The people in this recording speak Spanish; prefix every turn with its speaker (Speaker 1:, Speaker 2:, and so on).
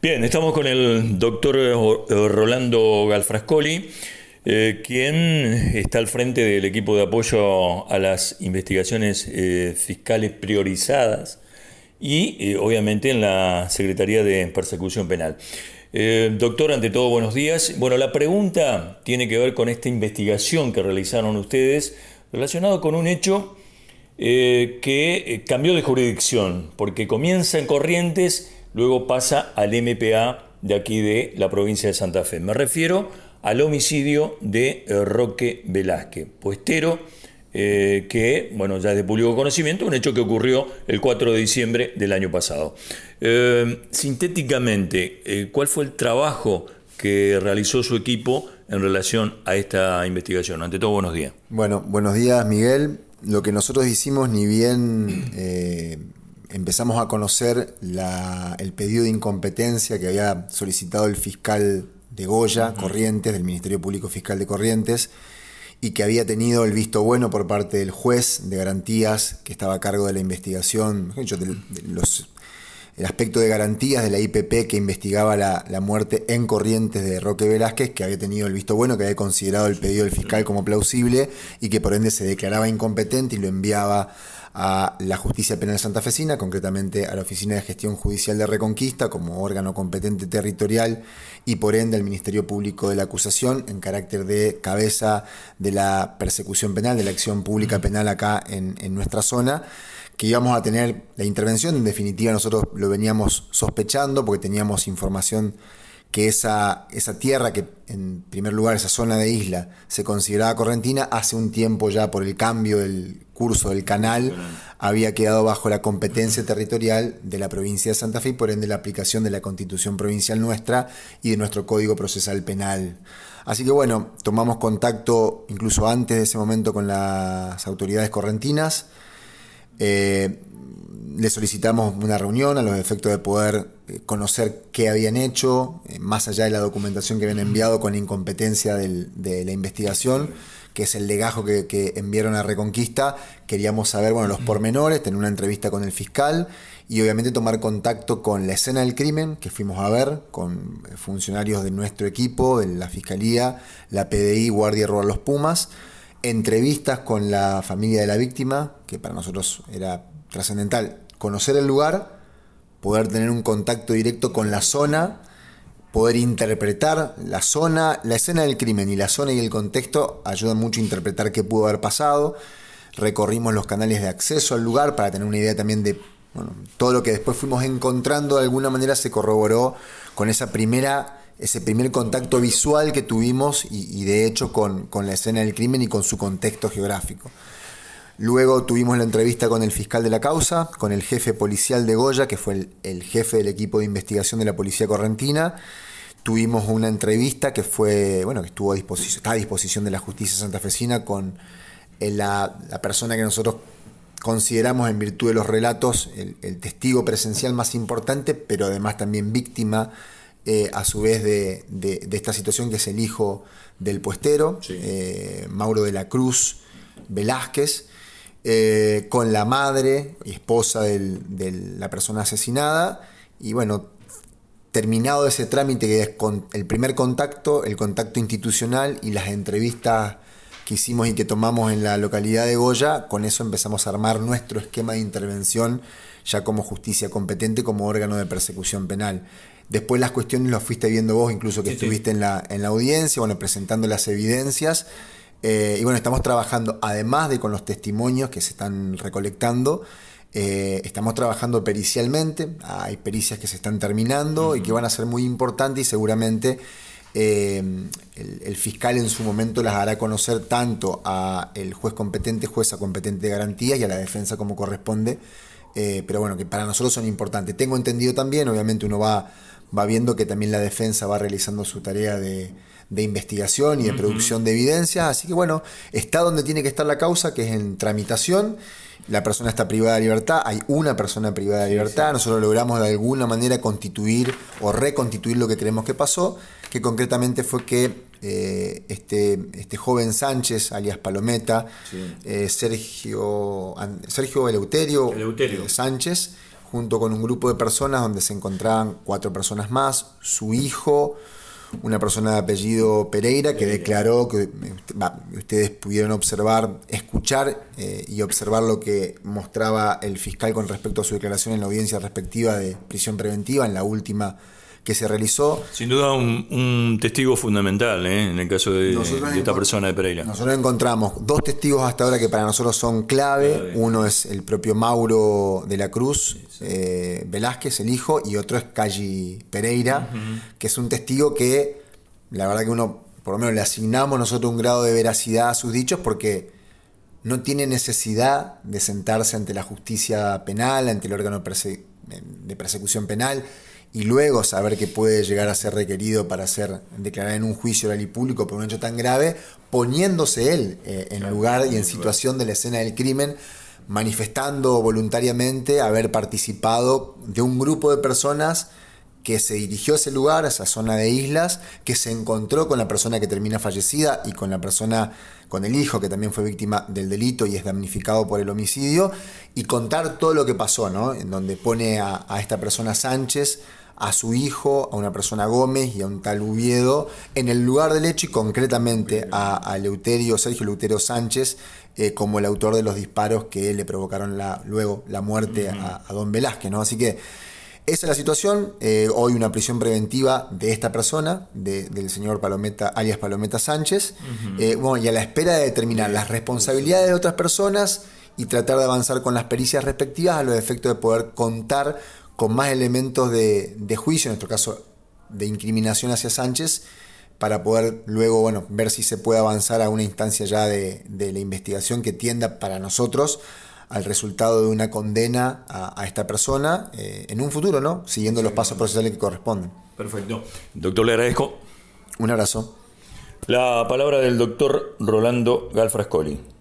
Speaker 1: Bien, estamos con el doctor Rolando Galfrascoli, eh, quien está al frente del equipo de apoyo a las investigaciones eh, fiscales priorizadas y eh, obviamente en la Secretaría de Persecución Penal. doctor, ante todo, buenos días. Bueno, la pregunta tiene que ver con esta investigación que realizaron ustedes relacionado con un hecho que cambió de jurisdicción, porque comienza en Corrientes luego pasa al MPA de aquí de la provincia de Santa Fe. Me refiero al homicidio de eh, Roque Velázquez, puestero, eh, que, bueno, ya es de público conocimiento, un hecho que ocurrió el 4 de diciembre del año pasado. Eh, sintéticamente, ¿cuál fue el trabajo que realizó su equipo en relación a esta investigación? Ante todo, buenos días.
Speaker 2: Bueno, buenos días, Miguel. Lo que nosotros hicimos, ni bien empezamos a conocer el pedido de incompetencia que había solicitado el fiscal de Goya, Corrientes, del Ministerio Público Fiscal de Corrientes, y que había tenido el visto bueno por parte del juez de garantías que estaba a cargo de la investigación, el aspecto de garantías de la IPP que investigaba la, la, muerte en Corrientes de Roque Velázquez, que había tenido el visto bueno, que había considerado el pedido del fiscal como plausible y que por ende se declaraba incompetente y lo enviaba a la Justicia Penal Santafesina, concretamente a la Oficina de Gestión Judicial de Reconquista como órgano competente territorial y por ende al Ministerio Público de la Acusación en carácter de cabeza de la persecución penal, de la acción pública penal acá en, en nuestra zona que íbamos a tener la intervención, en definitiva nosotros lo veníamos sospechando porque teníamos información que esa, esa tierra, que en primer lugar esa zona de isla se consideraba correntina, hace un tiempo ya por el cambio del curso del canal había quedado bajo la competencia territorial de la provincia de Santa Fe y por ende la aplicación de la constitución provincial nuestra y de nuestro código procesal penal. Así que bueno, tomamos contacto incluso antes de ese momento con las autoridades correntinas. Eh, le solicitamos una reunión a los efectos de poder eh, conocer qué habían hecho, eh, más allá de la documentación que habían enviado con incompetencia de la investigación, que es el legajo que, enviaron a Reconquista. Queríamos saber bueno, los pormenores, tener una entrevista con el fiscal y obviamente tomar contacto con la escena del crimen que fuimos a ver, con funcionarios de nuestro equipo, de la Fiscalía, la PDI, Guardia Rural Los Pumas, entrevistas con la familia de la víctima, que para nosotros era trascendental conocer el lugar, poder tener un contacto directo con la zona, poder interpretar la zona, la escena del crimen y la zona y el contexto ayudan mucho a interpretar qué pudo haber pasado. Recorrimos los canales de acceso al lugar para tener una idea también de todo lo que después fuimos encontrando de alguna manera se corroboró con esa primera, ese primer contacto visual que tuvimos y, de hecho con, con la escena del crimen y con su contexto geográfico. Luego tuvimos la entrevista con el fiscal de la causa, con el jefe policial de Goya, que fue el, jefe del equipo de investigación de la Policía Correntina. Tuvimos una entrevista que fue, bueno, que estuvo a disposición, está a disposición de la justicia santafesina con eh, la, persona que nosotros consideramos en virtud de los relatos el, testigo presencial más importante, pero además también víctima eh, a su vez de, esta situación, que es el hijo del puestero, eh, Mauro de la Cruz Velázquez. Eh, con la madre y esposa de la persona asesinada. Y bueno, terminado ese trámite que es con el primer contacto, el contacto institucional y las entrevistas que hicimos y que tomamos en la localidad de Goya, con eso empezamos a armar nuestro esquema de intervención ya como justicia competente, como órgano de persecución penal. Después las cuestiones las fuiste viendo vos, incluso que estuviste En, la, en la audiencia, bueno, presentando las evidencias. Eh, y bueno, estamos trabajando, además de con los testimonios que se están recolectando, eh, estamos trabajando pericialmente, hay pericias que se están terminando y que van a ser muy importantes y seguramente eh, el, fiscal en su momento las hará conocer tanto a el juez competente, jueza competente de garantías y a la defensa como corresponde, pero bueno, que para nosotros son importantes. Tengo entendido también, obviamente uno va, va viendo que también la defensa va realizando su tarea de de investigación y de producción de evidencia. Así que bueno, está donde tiene que estar la causa, que es en tramitación. La persona está privada de libertad, hay una persona privada de libertad, nosotros logramos de alguna manera constituir o reconstituir lo que creemos que pasó, que concretamente fue que eh, este, este joven Sánchez, alias Palometa, eh, Sergio, Sergio Eleuterio, Eleuterio. Sánchez, junto con un grupo de personas donde se encontraban cuatro personas más, su hijo, una persona de apellido Pereira que declaró que ustedes pudieron observar, escuchar eh, y observar lo que mostraba el fiscal con respecto a su declaración en la audiencia respectiva de prisión preventiva en la última que se realizó.
Speaker 1: Sin duda un, testigo fundamental ¿eh? en el caso de, esta persona de Pereira.
Speaker 2: Nosotros encontramos dos testigos hasta ahora que para nosotros son clave. Uno es el propio Mauro de la Cruz eh, Velázquez, el hijo, y otro es Calli Pereira, que es un testigo que la verdad que uno, por lo menos le asignamos nosotros un grado de veracidad a sus dichos porque no tiene necesidad de sentarse ante la justicia penal, ante el órgano de persecución penal y luego saber que puede llegar a ser requerido para ser declarado en un juicio oral y público por un hecho tan grave, poniéndose él eh, en lugar y en situación de la escena del crimen, manifestando voluntariamente haber participado de un grupo de personas que se dirigió a ese lugar, a esa zona de islas, que se encontró con la persona que termina fallecida y con la persona, con el hijo que también fue víctima del delito y es damnificado por el homicidio, y contar todo lo que pasó, ¿no? En donde pone a, a esta persona Sánchez a su hijo, a una persona Gómez y a un tal Uviedo en el lugar del hecho y concretamente a, Leuterio, Sergio Leuterio Sánchez eh, como el autor de los disparos que le provocaron la, luego la muerte a, don Velázquez. ¿no? Así que esa es la situación. Eh, hoy una prisión preventiva de esta persona, del señor Palometa, alias Palometa Sánchez. Eh, bueno, y a la espera de determinar las responsabilidades de otras personas y tratar de avanzar con las pericias respectivas a los efectos de poder contar con más elementos de, juicio, en nuestro caso de incriminación hacia Sánchez, para poder luego bueno, ver si se puede avanzar a una instancia ya de, la investigación que tienda para nosotros al resultado de una condena a, esta persona eh, en un futuro, ¿no? Siguiendo los pasos procesales que corresponden.
Speaker 1: Perfecto. Doctor, le agradezco.
Speaker 2: Un abrazo.
Speaker 1: La palabra del doctor Rolando Galfrascoli.